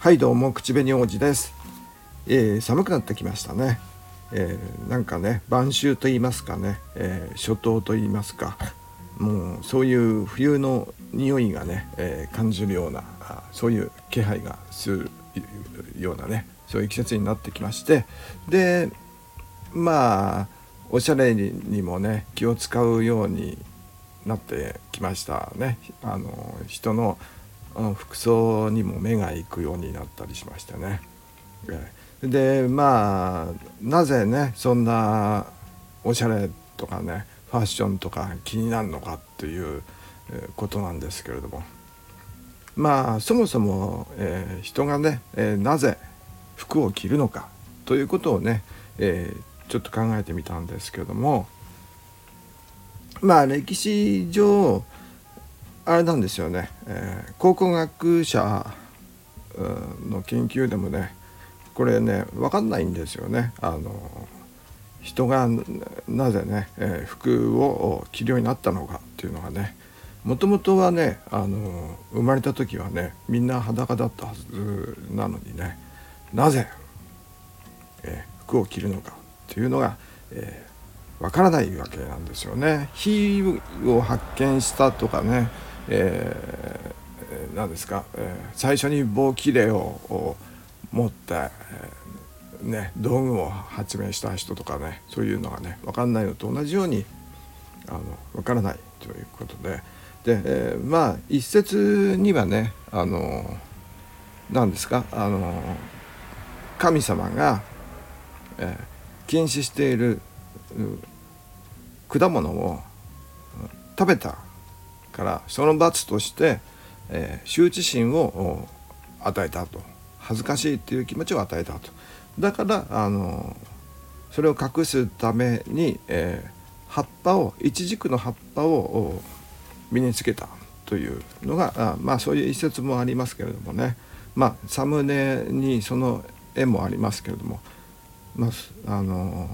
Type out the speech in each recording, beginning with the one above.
はいどうも口紅王子です、えー、寒くなってきましたね、えー、なんかね晩秋と言いますかね、えー、初冬と言いますか。もうそういう冬の匂いがね、え、感じるようなそういう気配がするようなねそういう季節になってきまして。でまあおしゃれにもね気を使うようになってきましたね。あの人の服装にも目が行くようになったりしましてね。でまあなぜねそんなおしゃれとかねファッションとか気になるのかっていうことなんですけれども。まあそもそも、えー、人がね、えー、なぜ服を着るのかということをね、えー、ちょっと考えてみたんですけども。まあ歴史上あれなんですよね、えー、考古学者の研究でもねこれね分かんないんですよね。あの人がなぜね、えー、服を着るようになったのかっていうのがねもともとはねあの生まれた時はねみんな裸だったはずなのにねなぜ、えー、服を着るのかっていうのが、えー、分からないわけなんですよね。火を発見したとかねえー、何ですか、えー、最初に棒切れを持って、えー、ね、道具を発明した人とかねそういうのがね分かんないのと同じようにあの分からないということでで、えー、まあ一説にはねあの何ですかあの神様が、えー、禁止している果物を食べたからその罰として、えー、羞恥心を与えたと。恥ずかしいっていう気持ちを与えたと。だからあのそれを隠すために、えー、葉っぱをイチジクの葉っぱを身につけたというのがあまあそういう一節もありますけれどもね。まあサムネにその絵もありますけれども、まあ、あの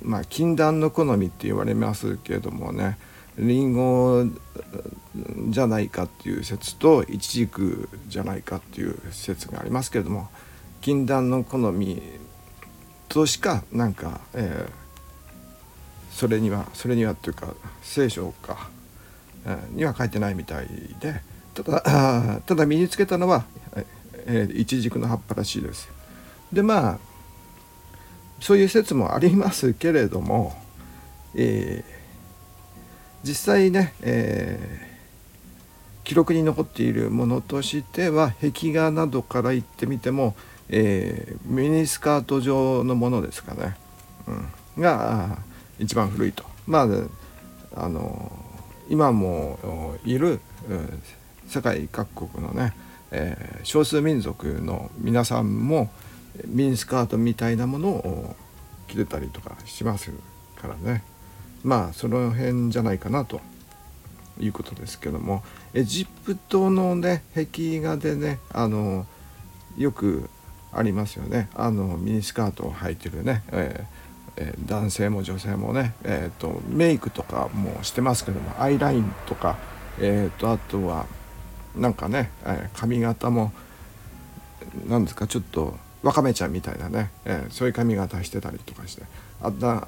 まあ禁断の好みって言われますけれどもねリンゴじゃないかっていう説とイチジクじゃないかっていう説がありますけれども禁断の好みとしかなんか、えー、それにはそれにはっていうか聖書か、えー、には書いてないみたいでただただ身につけたのは、えー、イチジクの葉っぱらしいです。でまあそういう説もありますけれども、えー実際ね、えー、記録に残っているものとしては壁画などから言ってみても、えー、ミニスカート状のものですかね、うん、が一番古いと。まああの今もいる、世界各国のね、えー、少数民族の皆さんもミニスカートみたいなものを着てたりとかしますからね。まあその辺じゃないかなということですけどもエジプトのね壁画でねあのよくありますよねあのミニスカートを履いてるね、えーえー、男性も女性もね、えーと、メイクとかもしてますけどもアイラインとか、えーと、あとはなんかね、えー、髪型も何ですかちょっとわかめちゃんみたいなね、えー、そういう髪型してたりとかして。あだ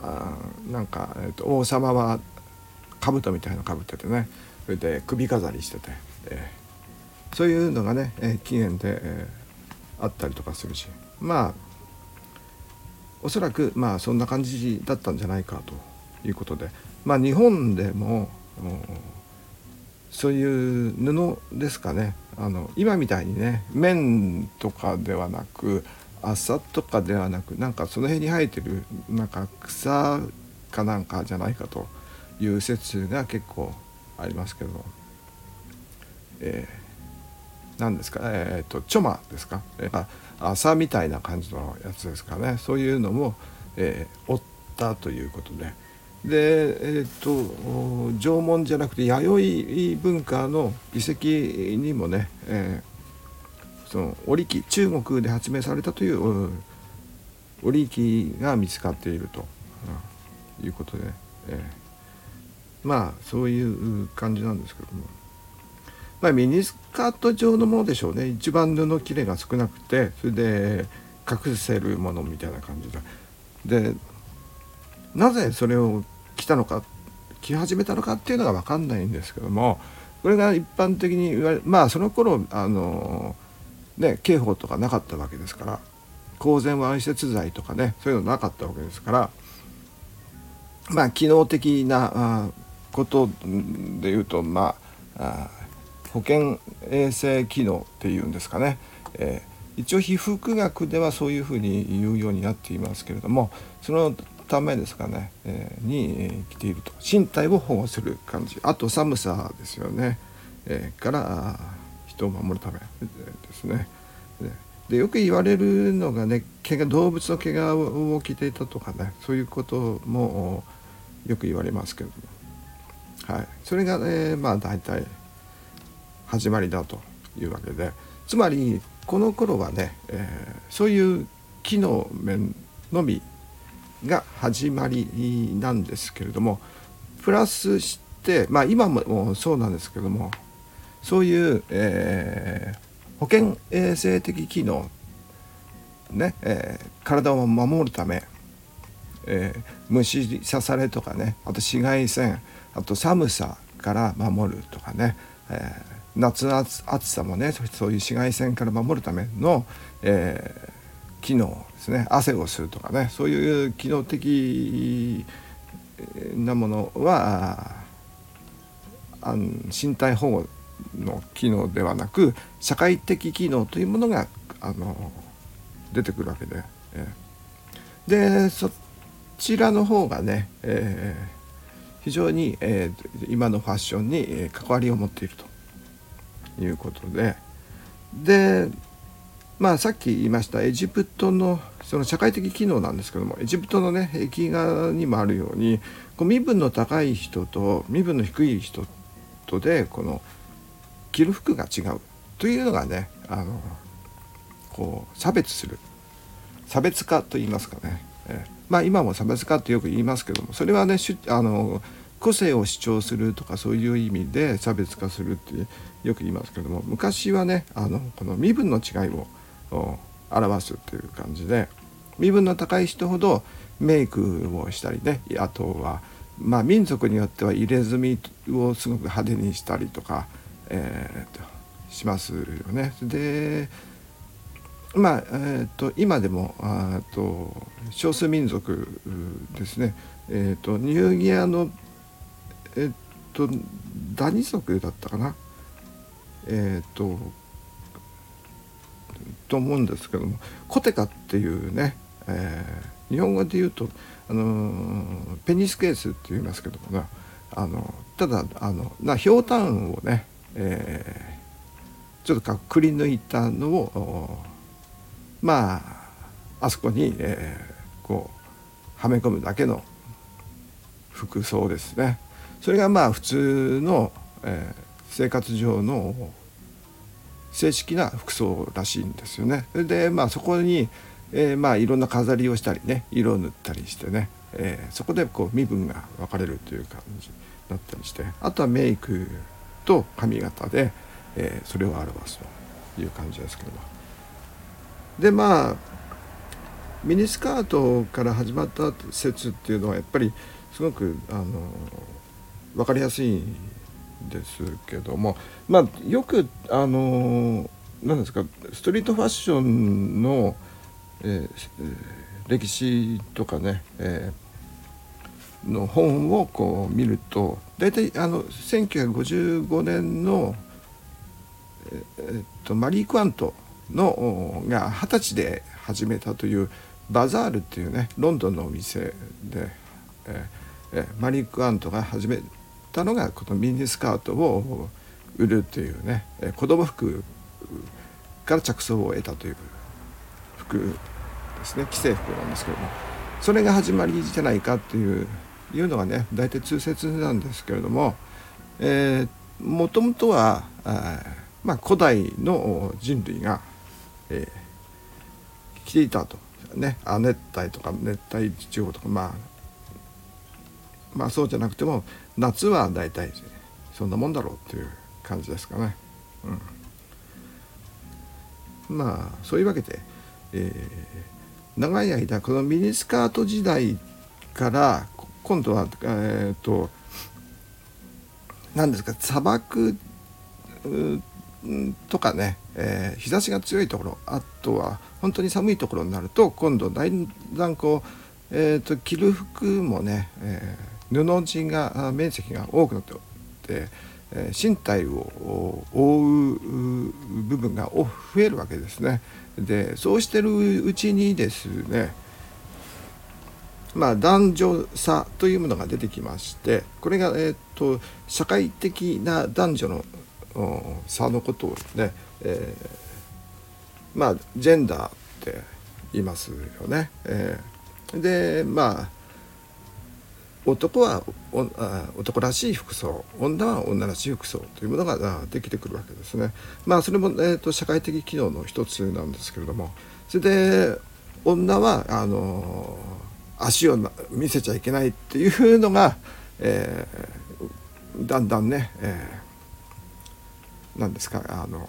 なんか、えーと、王様は兜みたいなのかぶっててね。それで首飾りしてて、えー、そういうのがね、えー、起源で、えー、あったりとかするし。まあおそらくまあそんな感じだったんじゃないかということで。まあ日本でもそういう布ですかね。あの今みたいにね綿とかではなく朝とかではなくなんかその辺に生えてるなんか草かなんかじゃないかという説が結構ありますけど、えー、何ですか？えっ、とチョマですか、えー、朝みたいな感じのやつですかね。そういうのも、えー、追ったということで。でえっ、と縄文じゃなくて弥生文化の遺跡にもね、えーその織機中国で発明されたという、織機が見つかっていると、うん、いうことで、え。ー、まあそういう感じなんですけども。まあ、ミニスカート状のものでしょうね。一番布切れが少なくてそれで隠せるものみたいな感じで。でなぜそれを着たのか着始めたのかっていうのが分かんないんですけどもこれが一般的に言われまあその頃あのね刑法とかなかったわけですから公然わいせつ罪とかねそういうのなかったわけですからまあ機能的なことで言うとまあ保健衛生機能っていうんですかね、えー、一応被服学ではそういうふうに言うようになっていますけれどもそのためですかね、えー、に来ていると。身体を保護する感じ。あと寒さですよね、えー、から人を守るためですね。でよく言われるのがね毛が動物の毛皮を着ていたとかねそういうこともよく言われますけども、はい、それが、ね、まあ大体始まりだというわけで。つまりこの頃はね、えー、そういう機能面のみが始まりなんですけれどもプラスしてまあ今もそうなんですけどもそういう、えー、保健衛生的機能ね、えー、体を守るため、えー、虫刺されとかねあと紫外線あと寒さから守るとかね、え、夏の暑さもねそういう紫外線から守るための、え、機能ですね。汗をするとかねそういう機能的なものはあ身体保護の機能ではなく社会的機能というものがあの出てくるわけで、え、でそちらの方がね、えー、非常に、えー、今のファッションにえ関わりを持っているということで。でまあさっき言いましたエジプトのその社会的機能なんですけどもエジプトのね壁画にもあるようにこう身分の高い人と身分の低い人とでこの着る服が違うというのがねあのこう差別する。差別化と言いますかね、え、まあ今も差別化ってよく言いますけどもそれはねあの個性を主張するとかそういう意味で差別化するってよく言いますけども昔はねあのこの身分の違いを表すっていう感じで身分の高い人ほどメイクをしたりねあとはまあ民族によっては入れ墨をすごく派手にしたりとかえーと、しますよね。でまあえーと、今でもあと少数民族ですね、えーと、ニューギアの、えー、とダニ族だったかな、えー、とと思うんですけどもコテカっていうね、えー、日本語で言うと、あの、ペニスケースって言いますけどもねあのただあのなひょうたんをねえー、ちょっとくり抜いたのをまああそこに、えー、こうはめ込むだけの服装ですねそれがまあ普通の、えー、生活上の正式な服装らしいんですよね。でまあそこに、えー、まあいろんな飾りをしたりね色を塗ったりしてね、えー、そこでこう身分が分かれるという感じだったりしてあとはメイクと髪型で、えー、それを表すという感じですけど。もでまあミニスカートから始まった説っていうのはやっぱりすごくあの分かりやすいんですけどもまあよくあの何ですかストリートファッションの、えー、歴史とかね、えーの本をこう見ると大体あの1955年の、えっと、マリー・クワントのが二十歳で始めたというバザールっていうねロンドンのお店で、ええマリー・クワントが始めたのがこのミニスカートを売るというね子供服から着想を得たという服ですね。既製服なんですけども。それが始まりじゃないかっていういうのがね大体通説なんですけれどももともとはあ、まあ、古代の人類が、えー、来ていたと、ね、亜熱帯とか熱帯地方とか、まあ、まあそうじゃなくても夏は大体そんなもんだろうっていう感じですかね。うん、まあそういうわけで、えー、長い間このミニスカート時代から今度はえっ、ー、と何ですか砂漠とかね、えー、日差しが強いところあとは本当に寒いところになると今度だんだんこう、えーと、着る服もね、えー、布地が面積が多くなって、えー、身体を覆う部分が増えるわけですね。でそうしてるうちにですねまあ、男女差というものが出てきましてこれが、えーと、社会的な男女の差のことをね、えー、まあジェンダーって言いますよね。えー、でまあ男は男らしい服装女は女らしい服装というものができてくるわけですね。まあそれも、えーと、社会的機能の一つなんですけれどもそれで女はあの足を見せちゃいけないっていうのが、えー、だんだんね、えー、何ですかあの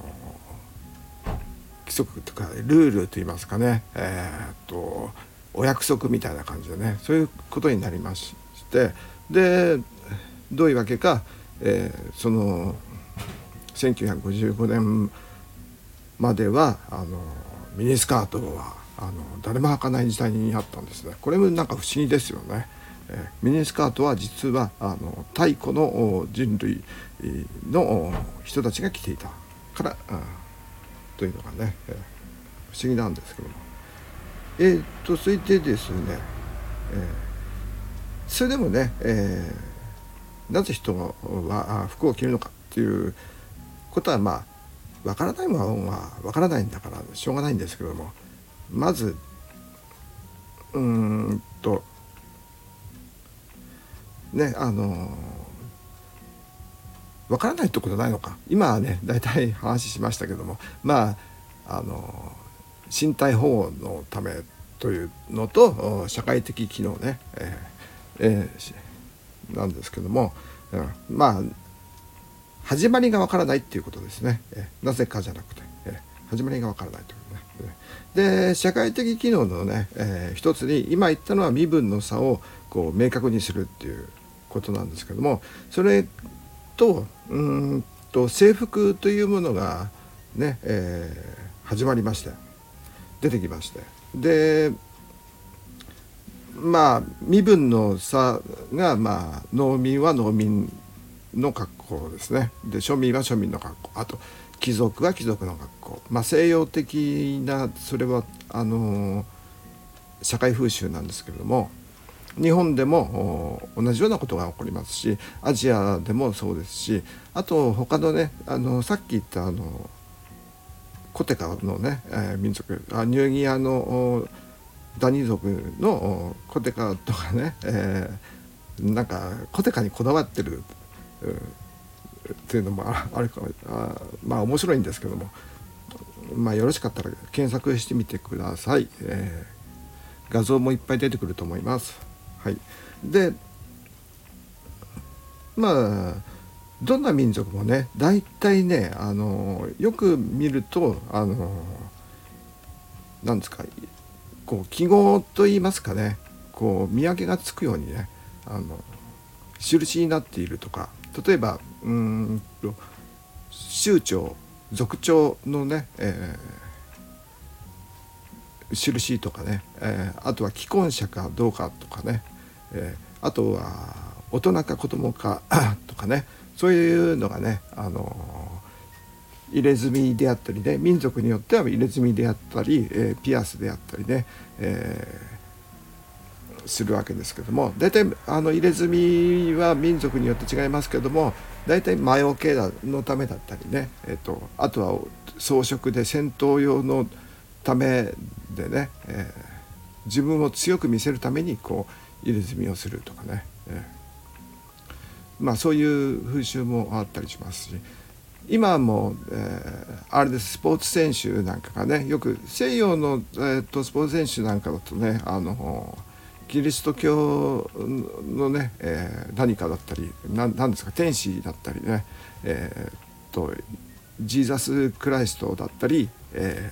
規則とかルールといいますかね、えーと、お約束みたいな感じでねそういうことになりましてでどういうわけか、えー、その1955年まではあのミニスカートはあの誰も履かない時代にあったんですね。これもなんか不思議ですよね。えミニスカートは実はあの太古の人類の人たちが着ていたから、というのがね、え不思議なんですけども。えー、っとそれでですね、えー、それでもね、えー、なぜ人は服を着るのかっていうことはまあわからないものはわからないんだからしょうがないんですけども。まずうーんとねあのわからないってことないのか。今はね大体話しましたけども。まああの身体保護のためというのと社会的機能ね、えーえー、なんですけども、うん、まあ始まりがわからないっていうことですね、えー、なぜかじゃなくて、えー、始まりがわからないという。で社会的機能のね、えー、一つに今言ったのは身分の差をこう明確にするっていうことなんですけどもそれとうんと制服というものがね、えー、始まりまして出てきまして。でまあ身分の差がまあ農民は農民の格好ですね。で庶民は庶民の格好あと貴族は貴族の学校、まあ、西洋的なそれはあの社会風習なんですけれども日本でも同じようなことが起こりますしアジアでもそうですしあと他のねあのさっき言ったあのコテカのね、えー、民族あニューギアのダニ族のコテカとかね、えー、なんかコテカにこだわってる、っていうのもあるかもあまあ面白いんですけども。まあよろしかったら検索してみてください、えー、画像もいっぱい出てくると思います。はい。でまあどんな民族もね大体ねあのよく見るとあのなんですかこう記号といいますかね。こう見分けがつくようにねあの印になっているとか例えばうんと州長族長のね、えー、印とかね、えー、あとは既婚者かどうかとかね、えー、あとは大人か子供か とかねそういうのがね、あの入れ墨であったりね民族によっては入れ墨であったり、えピアスであったりね、えするわけですけども大体あの入れ墨は民族によって違いますけども大体魔除けのためだったりね、えーと、あとは装飾で戦闘用のためでね、えー、自分を強く見せるためにこう入れ墨をするとかね、えー、まあそういう風習もあったりしますし。今も、えー、あれですスポーツ選手なんかがねよく西洋の、えーと、スポーツ選手なんかだとねあのキリスト教のね、えー、何かだったり何ですか天使だったりね、えー、とジーザス・クライストだったり、え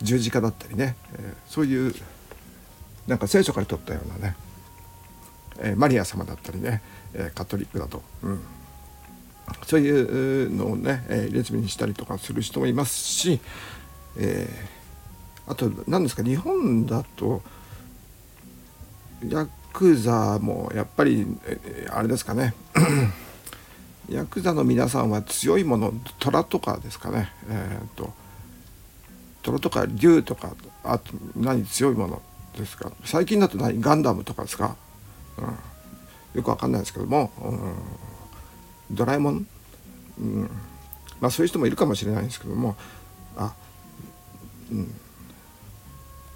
ー、十字架だったりね、えー、そういうなんか聖書から取ったようなね、えー、マリア様だったりね、えカトリックだと、うん、そういうのをね、え入れ墨にしたりとかする人もいますし、えあと何ですか日本だとヤクザもやっぱり、あれですかね。ヤクザの皆さんは強いもの虎とかですかね。えっ、と虎とか竜とかあと何強いものですか。最近だと何？ガンダムとかですか、うん、よくわかんないですけども、うん、ドラえもん、うん、まあそういう人もいるかもしれないんですけども。あ、うん、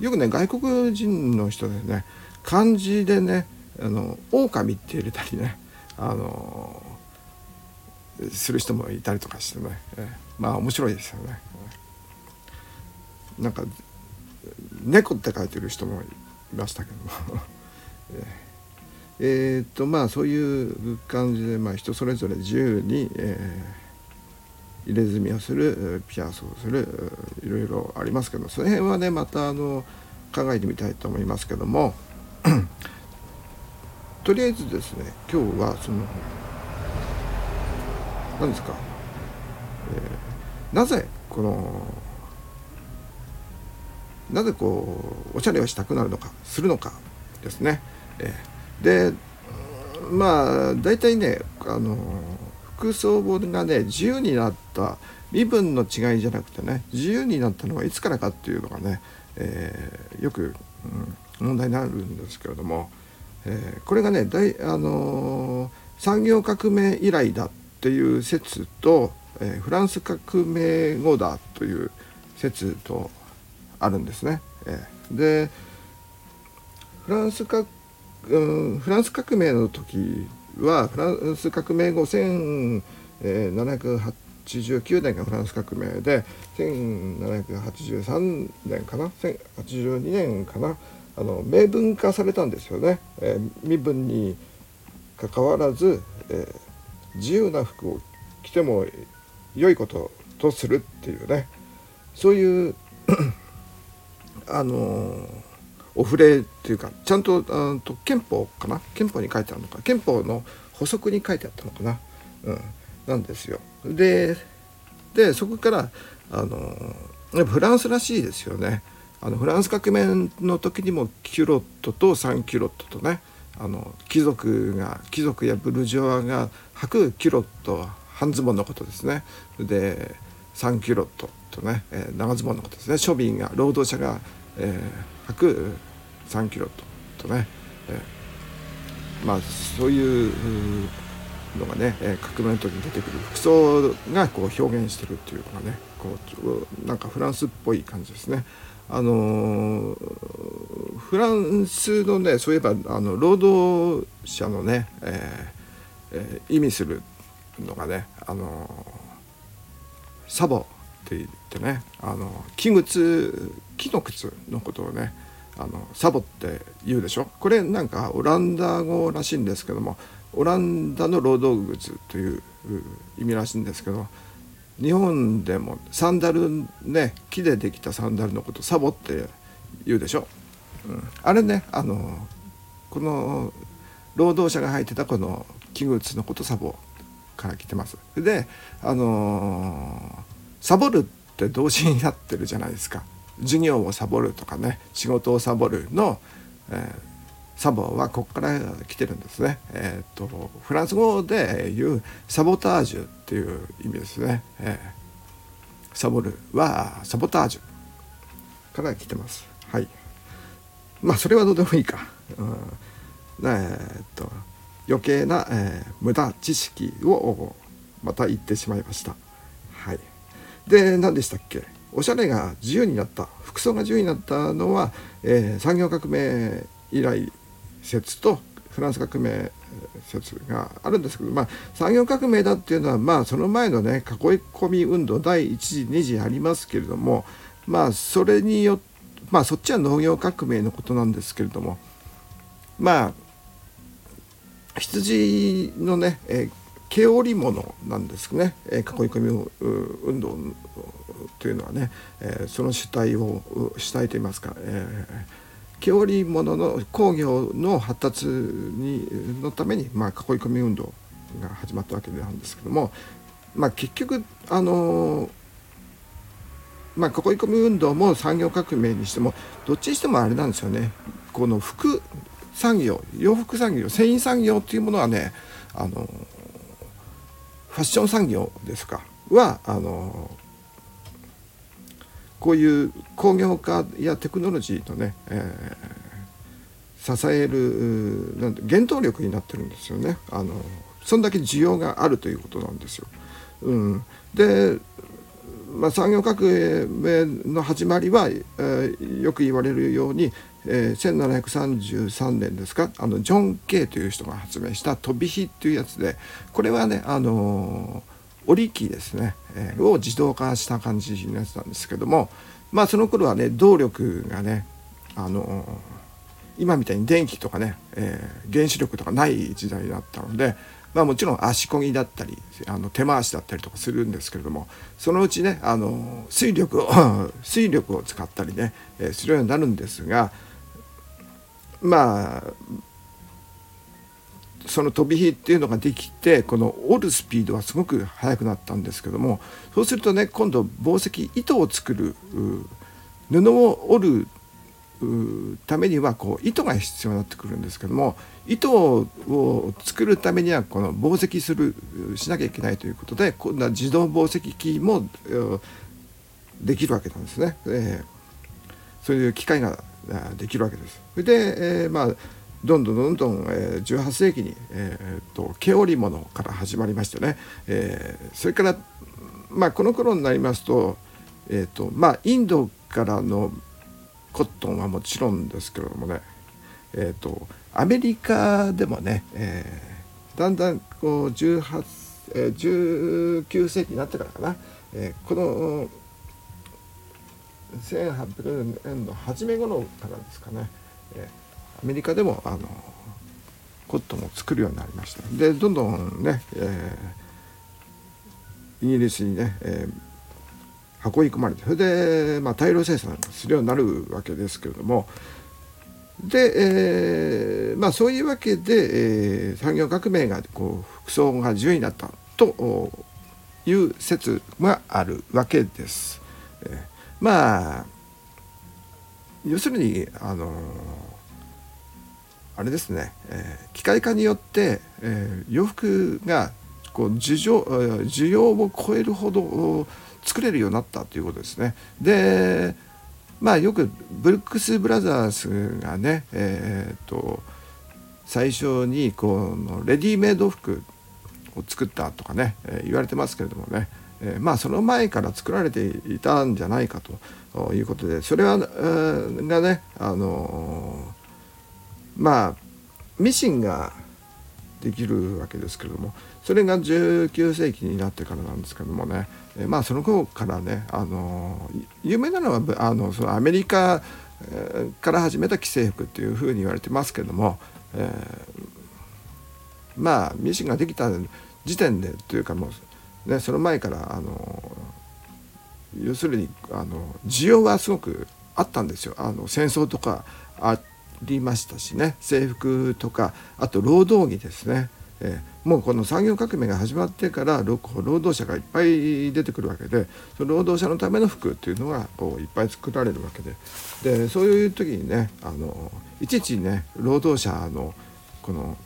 よくね外国人の人でね漢字でねあの狼って入れたりねあのする人もいたりとかしてね、まあ面白いですよね。なんか猫って書いてる人もいましたけども。え、っとまあそういう感じで、まあ、人それぞれ自由に、えー、入れ墨をするピアスをするいろいろありますけどその辺はねまたあの考えてみたいと思いますけども。とりあえずですね今日はその何ですか、えー、なぜこのなぜこうおしゃれをしたくなるのかするのかですね。えー、でまあ大体ねあの服装がね自由になった身分の違いじゃなくてね自由になったのはいつからかっていうのがね、えー、よく、うん、問題になるんですけれども、えー、これがね大、あの産業革命以来だっていう説と、えフランス革命後だという説とあるんですね。えでフランスか、うん、フランス革命の時はフランス革命後1789年がフランス革命で1783年かな？1082年かな？あの明文化されたんですよね。えー、身分にかかわらず、えー、自由な服を着ても良いこととするっていうねそういうあのお触れっていうかちゃんとあと憲法かな？憲法に書いてあるのか憲法の補足に書いてあったのかな、うん、なんですよ。ででそこからあのやっぱフランスらしいですよね。あのフランス革命の時にもキュロットとサンキュロットとねあの貴族が貴族やブルジョワが履くキュロット半ズボンのことですね。でサンキュロットとね、えー、長ズボンのことですね庶民が労働者が、えー、履く3キュロととね、えー、まあそういうのがね、え革命の時に出てくる服装がこう表現してるっていうのがねこうなんかフランスっぽい感じですね。あの、フランスのねそういえばあの労働者のね、えーえー、意味するのがね、あのサボって言ってねあの木靴木の靴のことをねあのサボって言うでしょ。これなんかオランダ語らしいんですけどもオランダの労働靴という意味らしいんですけど日本でもサンダルね木でできたサンダルのことサボって言うでしょ、うん、あれねあのこの労働者が履いてたこの木靴のことサボから来てます。であの、サボるって動詞になってるじゃないですか。授業をサボるとかね仕事をサボるの、えー、サボはここから来てるんですね。えーと、とフランス語で言うサボタージュっていう意味ですね。えー、サボるはサボタージュから来てます。はい。まあそれはどうでもいいか。うん、えー、っと余計な、えー、無駄知識をまた言ってしまいました。はい、で何でしたっけ？おしゃれが自由になった服装が自由になったのは、えー、産業革命以来説とフランス革命説があるんですけど、まあ、産業革命だっていうのは、まあ、その前のね囲い込み運動第1次2次ありますけれどもまあそれによってまあそっちは農業革命のことなんですけれどもまあ羊のね、えー、毛織物なんですね、え、囲い込み運動というのはね、えー、その主体を主体といいますか、えー、毛織物の工業の発達にのために、まあ、囲い込み運動が始まったわけなんですけども、まあ、結局あのまあ、囲い込み運動も産業革命にしてもどっちにしてもあれなんですよね。この服産業洋服産業繊維産業っていうものはねあのファッション産業ですか？はあのこういう工業化やテクノロジーとね、えー、支えるなんて原動力になってるんですよねあのそんだけ需要があるということなんですよ。うん、でまあ、産業革命の始まりは、えー、よく言われるように、えー、1733年ですかあのジョン・ケイという人が発明した飛び火っていうやつでこれはねあのー、織り機ですね、えー、を自動化した感じのやつなんですけどもまあその頃はね動力がねあの、今みたいに電気とかね、えー、原子力とかない時代だったのでまあ、もちろん足こぎだったりあの手回しだったりとかするんですけれどもそのうちねあの水力を 水力を使ったりね、えー、するようになるんですがまあその飛び火っていうのができてこの折るスピードはすごく速くなったんですけどもそうするとね今度紡績糸を作る布を織るためにはこう糸が必要になってくるんですけども糸を作るためにはこの紡績するしなきゃいけないということで今度は自動紡績機もできるわけなんですね。えー、そういう機械ができるわけです。で、えー、まあどんどんどんどん、えー、18世紀に、えー、と毛織物から始まりましてね、えー、それから、まあ、この頃になりますと,、えーとまあ、インドからのコットンはもちろんですけれどもね、えーと、アメリカでもね、えー、だんだんこう18、えー、19世紀になってからかな、えー、この1800年の初め頃からですかね、えー、メリカでもあのコットンを作るようになりましたでどんどんね、えー、イギリスにね、えー運び込まれてそれで、まあ、大量生産するようになるわけですけれどもで、えー、まあそういうわけで、えー、産業革命がこう服装が自由になったという説があるわけです。えー、まあ要するにあのあれですね、えー、機械化によって、えー、洋服がこう需要需要を超えるほど作れるようになったということですね。でまあよくブルックス・ブラザーズがねえー、っと最初にこのレディメイド服を作ったとかね、えー、言われてますけれどもね、えー、まあその前から作られていたんじゃないかということでそれは、えー、がねあのまあミシンができるわけですけれどもそれが19世紀になってからなんですけどもね、えまあその頃からねあの有名なのはあのそのアメリカから始めた既製服っていうふうに言われてますけども、えー、まあミシンができた時点でというかもう、ね、その前からあの要するにあの需要はすごくあったんですよ。あの戦争とかありましたしね。制服とかあと労働着ですね。えー、もうこの産業革命が始まってから労働者がいっぱい出てくるわけでその労働者のための服っていうのがこういっぱい作られるわけで。でそういう時にねあのいちいちね労働者のこの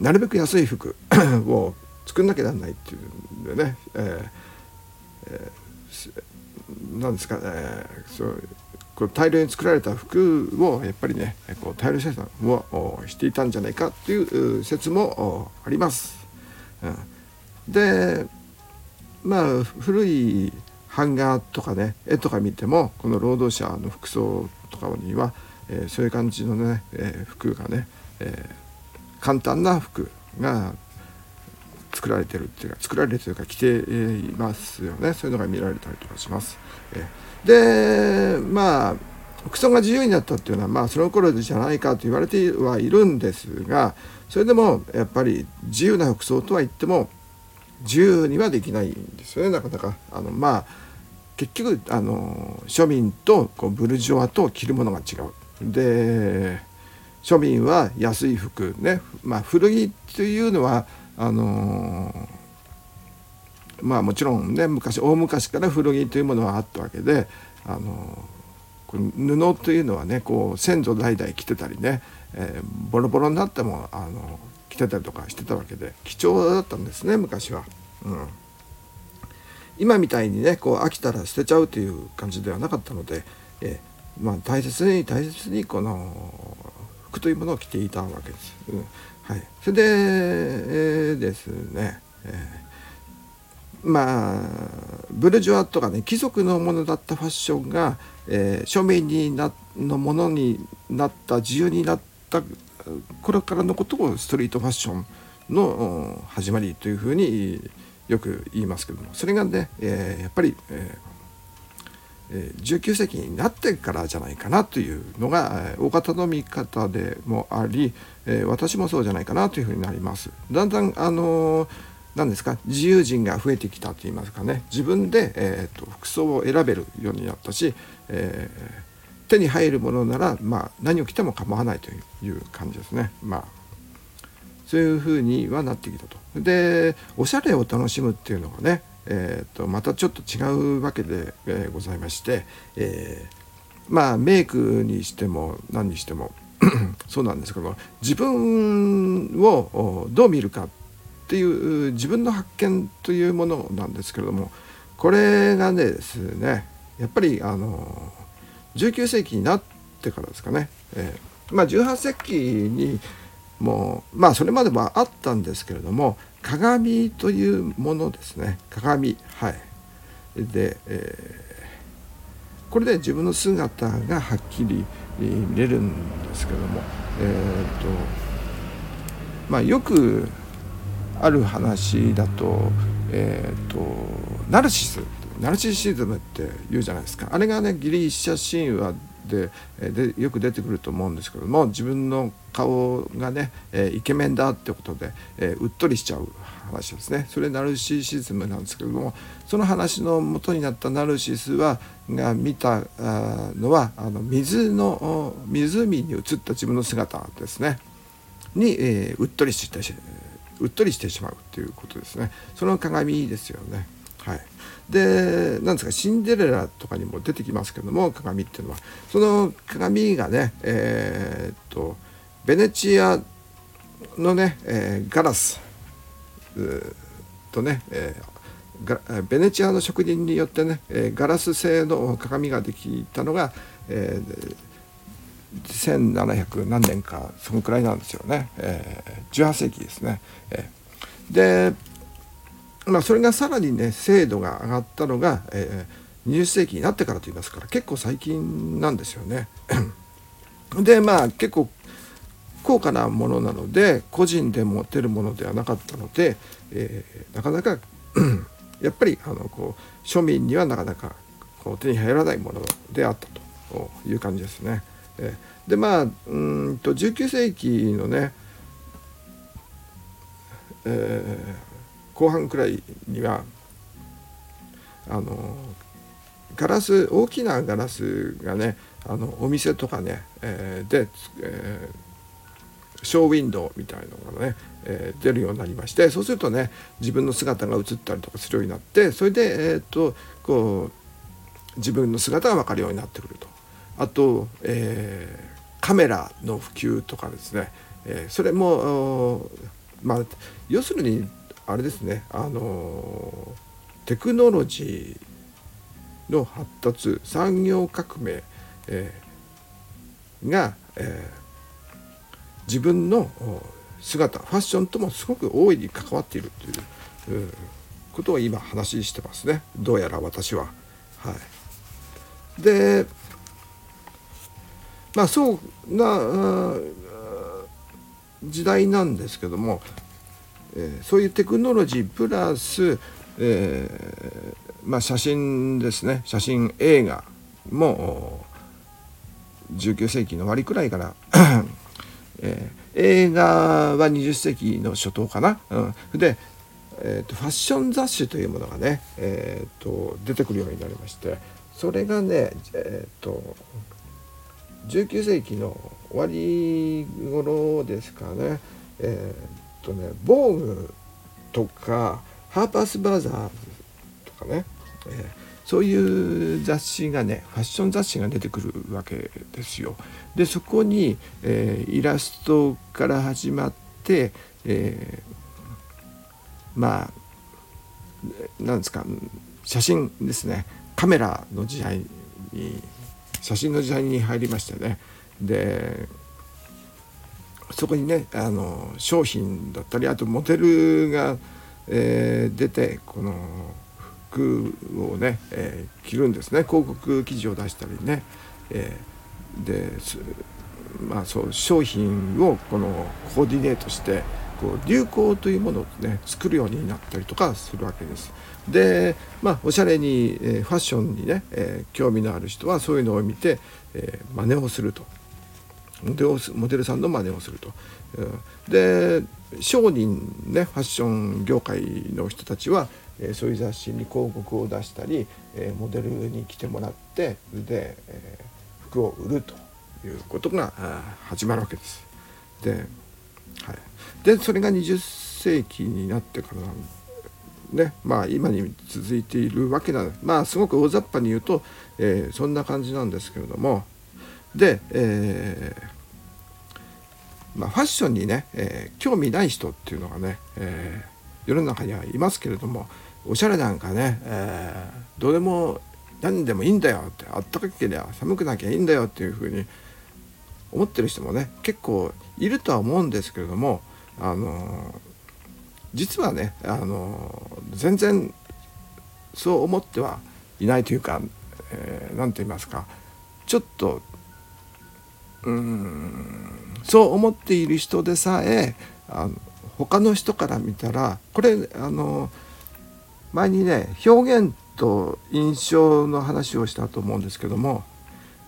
なるべく安い服 を作んなきゃなんないっていうんでね、えーえー、なんですかね。そうこう大量に作られた服をやっぱりねこう大量生産をしていたんじゃないかっていう説もあります。うん、でまあ古い版画とかね絵とか見てもこの労働者の服装とかには、えー、そういう感じのね、えー、服がね、えー、簡単な服が作られてるっていうか作られるというか着ていますよねそういうのが見られたりとかします。でまあ服装が自由になったっていうのはまあその頃じゃないかと言われてはいるんですがそれでもやっぱり自由な服装とは言っても自由にはできないんですよねなかなか。あのまあ結局あの庶民とこうブルジョワと着るものが違う。で庶民は安い服ね、まあ、古着というのはあのまあもちろんね昔大昔から古着というものはあったわけであの布というのはねこう先祖代々着てたりね、えー、ボロボロになってもあの着てたりとかしてたわけで貴重だったんですね昔は。うん、今みたいにねこう飽きたら捨てちゃうという感じではなかったので、え、まあ、大切に大切にこの服というものを着ていたわけです。うんはい、それで、えー、ですね、えー、まあブルジョワとかね貴族のものだったファッションが、えー、庶民になのものになった自由になったこれからのことをストリートファッションの始まりというふうによく言いますけどもそれがね、えー、やっぱり、えー、19世紀になってからじゃないかなというのが大方の見方でもあり、私もそうじゃないかなというふうになります。だんだんあの何ですか自由人が増えてきたといいますかね自分で、えーと、服装を選べるようになったし、えー、手に入るものなら、まあ、何を着ても構わないという感じですね。まあそういうふうにはなってきたと。でおしゃれを楽しむっていうのがね、えーと、またちょっと違うわけで、えー、ございまして、えー、まあメイクにしても何にしても そうなんですけど自分をどう見るかっていう自分の発見というものなんですけれどもこれがねですねやっぱりあの19世紀になってからですかね、えー、まあ、18世紀にもうまあそれまでもあったんですけれども鏡というものですね。鏡はい。で、えー、これで自分の姿がはっきり見れるんですけどもえっ、ー、とまあよくある話だと,、えーと、ナルシスナルシシズムって言うじゃないですか。あれがねギリシャ神話ででよく出てくると思うんですけども自分の顔がね、え、イケメンだってことで、え、うっとりしちゃう話ですね。それナルシシズムなんですけどもその話の元になったナルシスはが見たのはあの水の湖に映った自分の姿ですね。に、え、うっとりしてうっとりしてしまうっていうことですね。その鏡ですよね。はい。でなんですかシンデレラとかにも出てきますけども鏡っていうのはその鏡がねえー、っとベネチアのね、えー、ガラスとね、えー、ベネチアの職人によってね、えガラス製の鏡ができたのが、えー、1700何年かそのくらいなんですよね、えー、18世紀ですね。え、でまあそれがさらにね精度が上がったのが、えー、20世紀になってからと言いますから結構最近なんですよね。でまあ結構高価なものなので個人で持てるものではなかったので、えー、なかなか やっぱりあのこう庶民にはなかなかこう手に入らないものであったという感じですね。えでまあうんと19世紀のね、えー、後半くらいにはあのガラス大きなガラスがねあのお店とかね、えー、で、えー、ショーウィンドウみたいなのがね、えー、出るようになりましてそうするとね自分の姿が映ったりとかするようになってそれで、えーとこう自分の姿が分かるようになってくると。あと、えー、カメラの普及とかですね、えー、それもまあ要するにあれですね。あのテクノロジーの発達産業革命、えー、が、えー、自分の姿ファッションともすごく大いに関わっているということを今話してますね。どうやら私は。はい、でまあそうな時代なんですけども、え、そういうテクノロジープラス、えー、まあ、写真ですね。写真映画も19世紀の終わりくらいから えー、映画は20世紀の初頭かな。うん、で、えーと、ファッション雑誌というものがね、えーと、出てくるようになりましてそれがね、えーと、19世紀の終わり頃ですかね。えっ、とね「防具」とか「ハーパース・バーザーズ」とかね、えーそういう雑誌がねファッション雑誌が出てくるわけですよ。でそこに、えー、イラストから始まって、えー、まあなんですか写真ですねカメラの時代に写真の時代に入りましたね。でそこにねあの商品だったりあとモデルが、えー、出てこの服をね、えー、着るんですね。広告記事を出したりね、えー、でまあそう商品をこのコーディネートしてこう流行というものをね作るようになったりとかするわけです。でまあおしゃれに、えー、ファッションにね、えー、興味のある人はそういうのを見て、えー、真似をすると。モデルモデルさんの真似をすると。で商人ねファッション業界の人たちはえそういう雑誌に広告を出したり、えモデルに来てもらってで、服を売るということが始まるわけです。で,、はい、でそれが20世紀になってからねまあ今に続いているわけなのまあすごく大雑把に言うと、えー、そんな感じなんですけれどもで、えーまあ、ファッションにね、えー、興味ない人っていうのがね、えー、世の中にはいますけれどもおしゃれなんかね、え、どうでも何でもいいんだよってあったかけりゃ寒くなきゃいいんだよっていうふうに思ってる人もね結構いるとは思うんですけれどもあの実はねあの全然そう思ってはいないというか何、えー、て言いますかちょっとうん。そう思っている人でさえあの他の人から見たらこれあの前にね表現と印象の話をしたと思うんですけども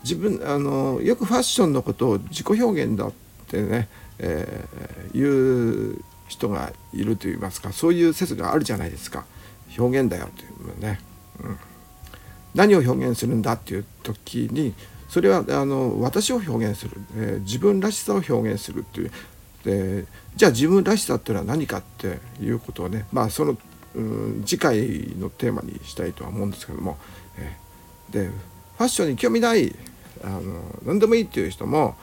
自分あのよくファッションのことを自己表現だってね、えー、言う人がいると言いますかそういう説があるじゃないですか。表現だよっていうね、うん、何を表現するんだっていう時にそれはあの私を表現する、えー、自分らしさを表現するっていう。でじゃあ自分らしさっていうのは何かっていうことをねまあそのうん次回のテーマにしたいとは思うんですけども、えー、でファッションに興味ないあの何でもいいっていう人も、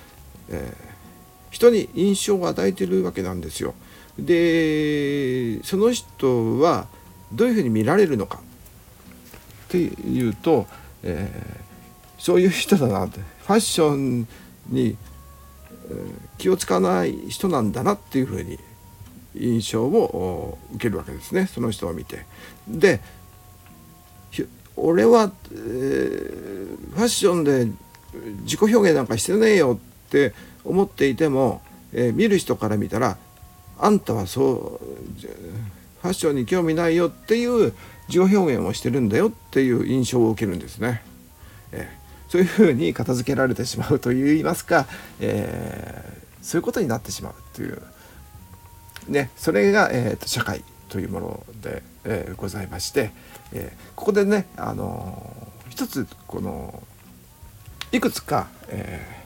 えー、人に印象を与えてるわけなんですよ。でその人はどういうふうに見られるのかっていうと、えー、そういう人だなってファッションに、気を使わない人なんだなっていうふうに印象を受けるわけですねその人を見て。で俺は、えー、ファッションで自己表現なんかしてねえよって思っていても、えー、見る人から見たらあんたはそうファッションに興味ないよっていう自己表現をしてるんだよっていう印象を受けるんですね。えー、そういうふうに片付けられてしまうといいますか、えー、そういうことになってしまうというね、それが、えーと、社会というもので、えー、ございまして、えー、ここでね、あのー、一つこのいくつか、え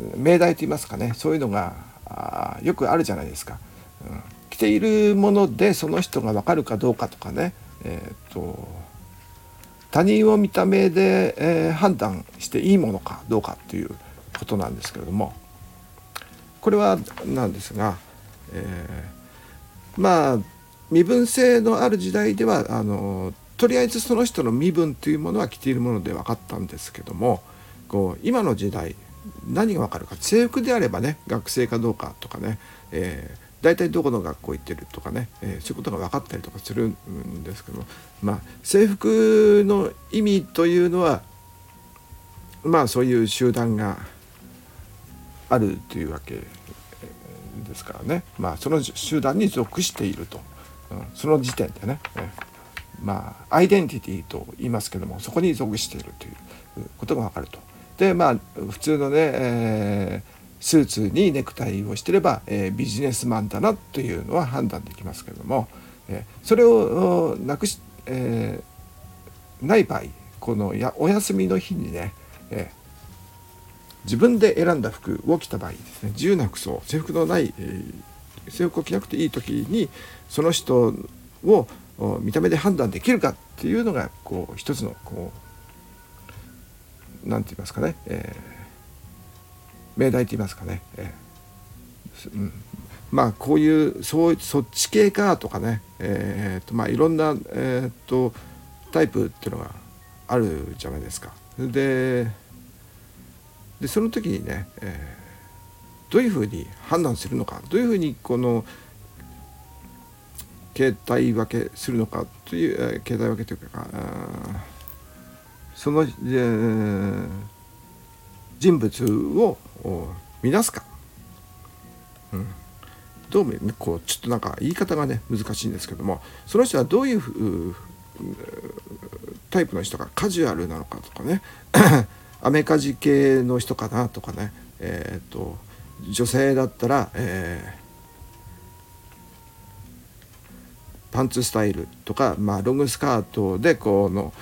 ー、命題といいますかねそういうのがあよくあるじゃないですか。うん、着ているものでその人が分かるかどうかとかね、えーと、他人を見た目で、えー、判断していいものかどうかっていうことなんですけれどもこれはなんですがえー、まあ身分制のある時代ではあのとりあえずその人の身分というものは着ているもので分かったんですけどもこう今の時代何が分かるか制服であればね学生かどうかとかね、えー、大体どこの学校行ってるとかね、えー、そういうことが分かったりとかするんですけどまあ制服の意味というのはまあそういう集団があるというわけですからね、まあ、その集団に属していると、うん、その時点でね、えまあアイデンティティと言いますけどもそこに属しているということが分かると。でまあ普通のね、えスーツにネクタイをしてれば、え、ビジネスマンだなというのは判断できますけれども、え、それをなくし、え、ない場合このやお休みの日にね、え自分で選んだ服を着た場合ですね自由な服装制服のない、え制服を着なくていい時にその人を見た目で判断できるかっていうのがこう一つのこう何て言いますかね、えー命題と言いますかね、えー、うん、まあこういうそそっち系かとかね、えーとまあ、いろんな、えーと、タイプっていうのがあるじゃないですか。ででその時にね、えー、どういうふうに判断するのか。どういうふうにこの形態分けするのかという、えー、形態分けというかその、えー、人物を見なすか、うん、どうもこうちょっとなんか言い方がね難しいんですけどもその人はどういうタイプの人かカジュアルなのかとかね アメカジ系の人かなとかねえっ、と女性だったら、えー、パンツスタイルとか、まあ、ロングスカートでこの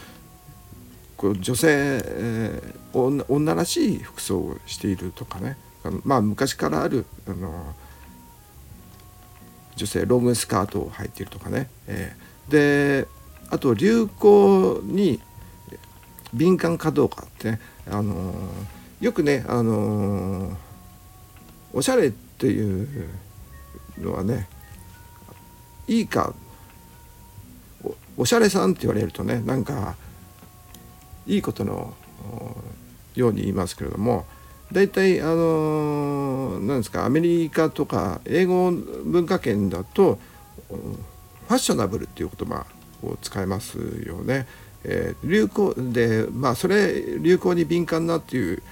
こう女性、えー、女らしい服装をしているとかね。まあ昔からあるあの女性ロングスカートを履いているとかね、えー、であと流行に敏感かどうかってね、あの、よくね、あの、おしゃれっていうのはねいいかおしゃれさんって言われるとねなんかいいことのように言いますけれども大体あの何ですかアメリカとか英語文化圏だとファッショナブルっていう言葉を使いますよね。えー、流行でまあそれ流行に敏感なっていう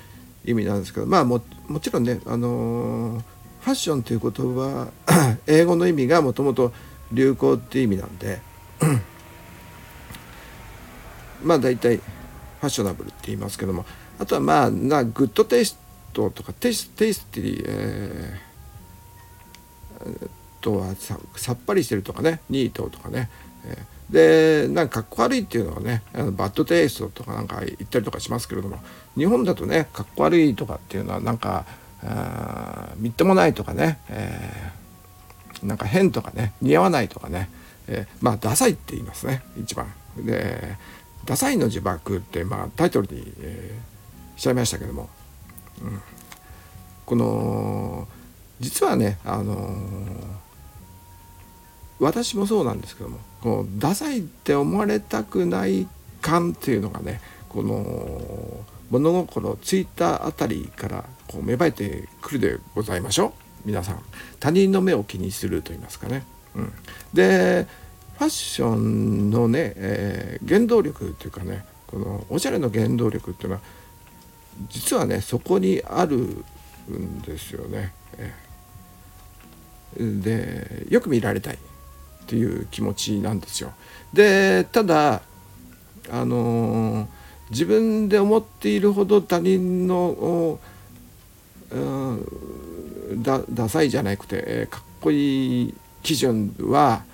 意味なんですけどまあももちろんねあのファッションという言葉 英語の意味がもともと流行っていう意味なんで まあ大体ファッショナブルって言いますけどもあとはまあな good taste とか tas tasty、えー、とはささっぱりしてるとかねニートとかね、えー、でなんかかっこ悪いっていうのはねあのバッドテイストとかなんか言ったりとかしますけれども日本だとねかっこ悪いとかっていうのはなんかあみっともないとかね、えー、なんか変とかね似合わないとかね、えー、まあダサいって言いますね一番。でダサいの呪縛って、まあ、タイトルに、えー、しちゃいましたけども、うん、この実はね、あのー、私もそうなんですけどもこのダサいって思われたくない感っていうのがねこの物心ついたあたりからこう芽生えてくるでございましょう。皆さん。他人の目を気にすると言いますかね。うん、でファッションのね、えー、原動力っていうかねこのおしゃれの原動力っていうのは実はねそこにあるんですよね。え、でよく見られたいっていう気持ちなんですよ。でただあのー、自分で思っているほど他人の、うん、ダサいじゃなくて、え、かっこいい基準は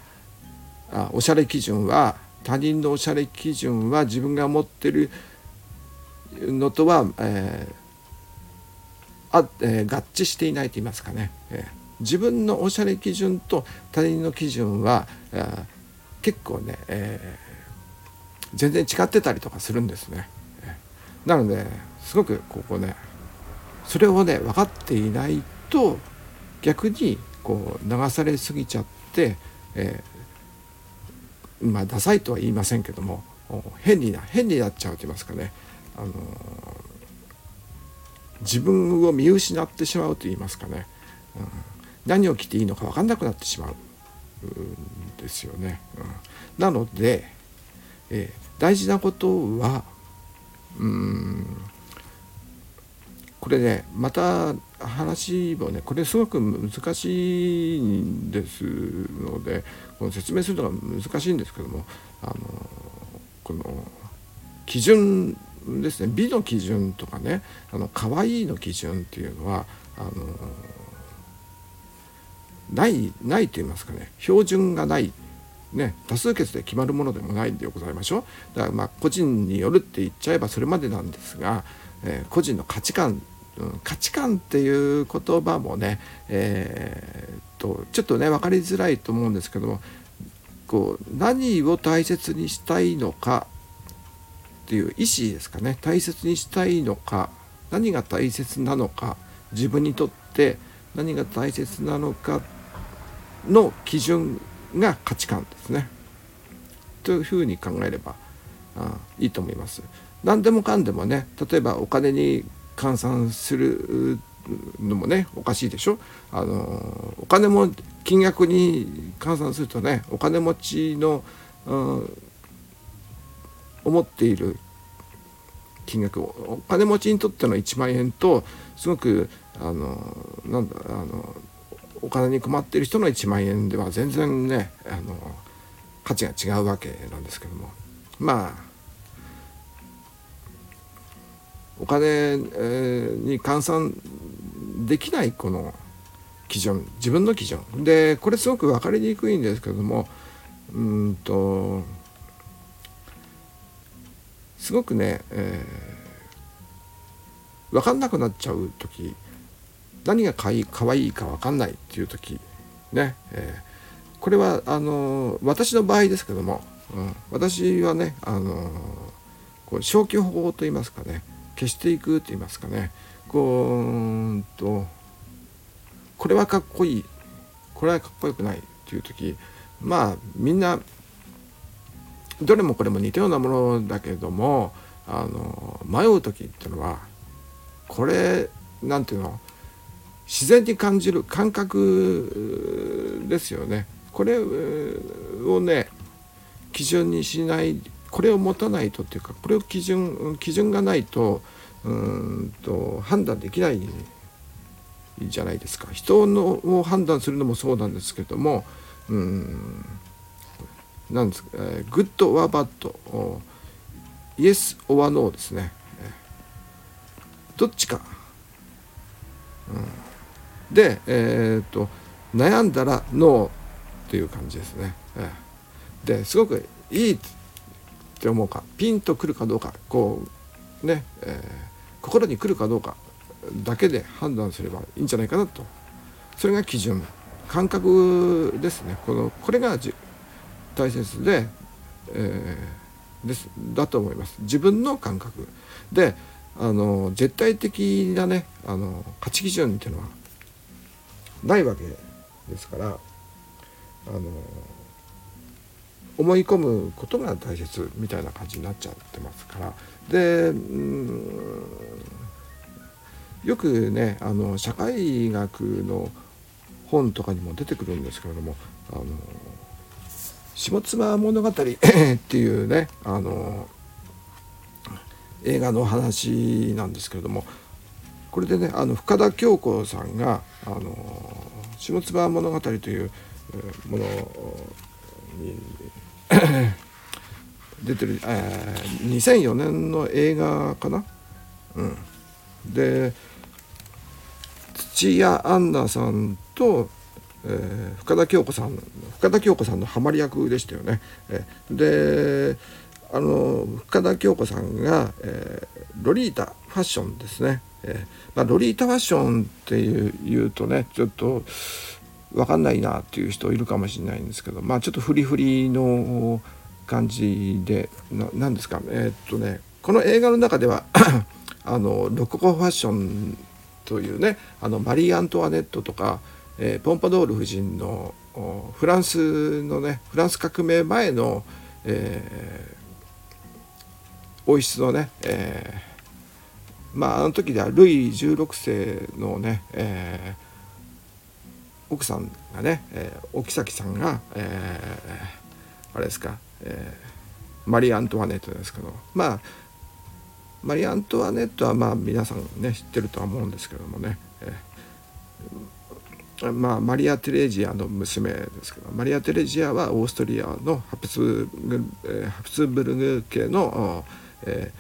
あおしゃれ基準は他人のおしゃれ基準は自分が持ってるのとは、えーあえー、合致していないと言いますかね、えー、自分のおしゃれ基準と他人の基準は、えー、結構ね、えー、全然違ってたりとかするんですね。えー、なのですごくここねそれをね分かっていないと逆にこう流されすぎちゃって、えー、まあダサいとは言いませんけども変にな変になっちゃうと言いますかね、あのー、自分を見失ってしまうと言いますかね、うん、何を着ていいのか分かんなくなってしまうんですよね。うん、なので、えー、大事なことはうんこれねまた話もねこれすごく難しいんですのでこの説明するのが難しいんですけどもあのこの基準ですね美の基準とかねあの可愛いの基準っていうのはあのないないと言いますかね標準がないね、多数決で決まるものでもないんでございましょう。だからまあ個人によるって言っちゃえばそれまでなんですが、えー、個人の価値観、うん、価値観っていう言葉もね、えー、とちょっとね分かりづらいと思うんですけどもこう何を大切にしたいのかっていう意思ですかね大切にしたいのか何が大切なのか自分にとって何が大切なのかの基準が価値観ですね。というふうに考えればあいいと思います。何でもかんでもね例えばお金に換算するのもねおかしいでしょ？あのお金も金額に換算するとねお金持ちの、うん、思っている金額お金持ちにとっての1万円とすごくあのなんだあのお金に困っている人の1万円では全然ねあの価値が違うわけなんですけども。まあお金に換算できないこの基準。自分の基準。でこれすごく分かりにくいんですけどもうんとすごくね、えー、分かんなくなっちゃう時何がかわいいかわいいか分かんないっていう時ね、えー、これはあの私の場合ですけども、うん、私はねあのこう消去法と言いますかね消していくと言いますかね。こうんとこれはかっこいい。これはかっこよくないっていう時まあみんなどれもこれも似たようなものだけどもあの迷う時っていうのはこれなんていうの？自然に感じる感覚ですよね。これをね基準にしないこれを持たないとっていうかこれを基準基準がないとうんと判断できないじゃないですか。人のを判断するのもそうなんですけどもうんなんですか、えー、 good or bad yes or no ですね。どっちか、うん、でえっ、と悩んだらノーっていう感じですね、えー、ですごくいいって思うかピンとくるかどうかこうね、えー心に来るかどうかだけで判断すればいいんじゃないかなと。それが基準感覚ですね。このこれが大切で、えー、ですだと思います。自分の感覚。であの絶対的なねあの価値基準っていうのはないわけですからあの思い込むことが大切みたいな感じになっちゃってますから。でよくねあの社会学の本とかにも出てくるんですけれども「あの下妻物語 」っていうねあの映画の話なんですけれどもこれでねあの深田恭子さんが「あの下妻物語」というものに 出てる、えー、2004年の映画かな？うん、で土屋アンナさんと、えー、深田恭子さん深田恭子さんのハマり役でしたよね。えー、であの深田恭子さんが、えー、ロリータファッションですね。えーまあ、ロリータファッションっていう言うとねちょっと分かんないなっていう人いるかもしれないんですけどまあちょっとフリフリの感じで何ですか？えー、っとねこの映画の中では あのロココファッションというねあのマリー・アントワネットとか、えー、ポンパドール夫人のフランスのねフランス革命前の、えー、王室のね、えー、まああの時ではルイ16世のね、え、奥さんがね、えー、お妃さんが、えー、あれですかえー、マリー・アントワネットですけどまあマリー・アントワネットはまあ皆さんね知ってるとは思うんですけどもね、えー、まあマリア・テレジアの娘ですけどマリア・テレジアはオーストリアのハプスブルグ、え、ハプスブルグ家の、え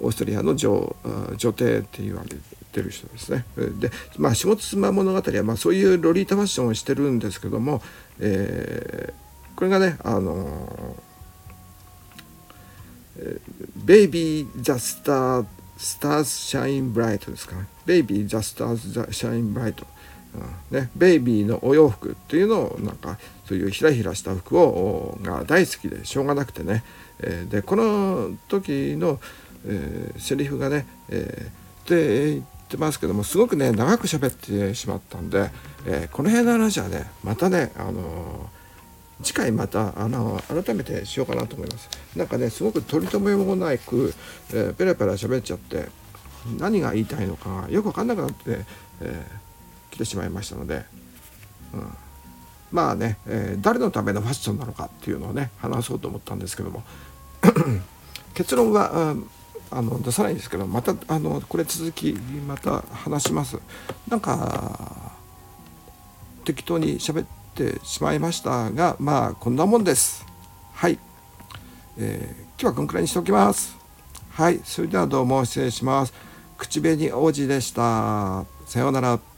ー、オーストリアの女女帝って言われてる人ですね。で、まあ、下妻物語は、まあ、そういうロリータファッションをしてるんですけども、えー、これがね、あのベイビー・ザ・スター・スターズ・シャイン・ブライトですかね。ベイビー・ザ・スターズ・ザ・シャイン・ブライト。うんね、ベイビーのお洋服っていうのをなんかそういうひらひらした服をが大好きでしょうがなくてね、えー、でこの時の、えー、セリフがね、えー、って言ってますけどもすごくね長く喋ってしまったんで、えー、この辺の話はねまたね、あの次回またあの改めてしようかなと思います。なんかねすごく取り留めもなく、えー、ペラペラ喋っちゃって何が言いたいのかよく分かんなくなって、えー、来てしまいましたので、うん、まあね、え、誰のためのファッションなのかっていうのをね話そうと思ったんですけども。結論は、あの出さないんですけどまたあのこれ続きまた話します。なんか適当に喋ってしまいましたがまあこんなもんです。はい、えー、今日はこんくらいにしておきます。はい。それではどうも失礼します。口紅王子でした。さようなら。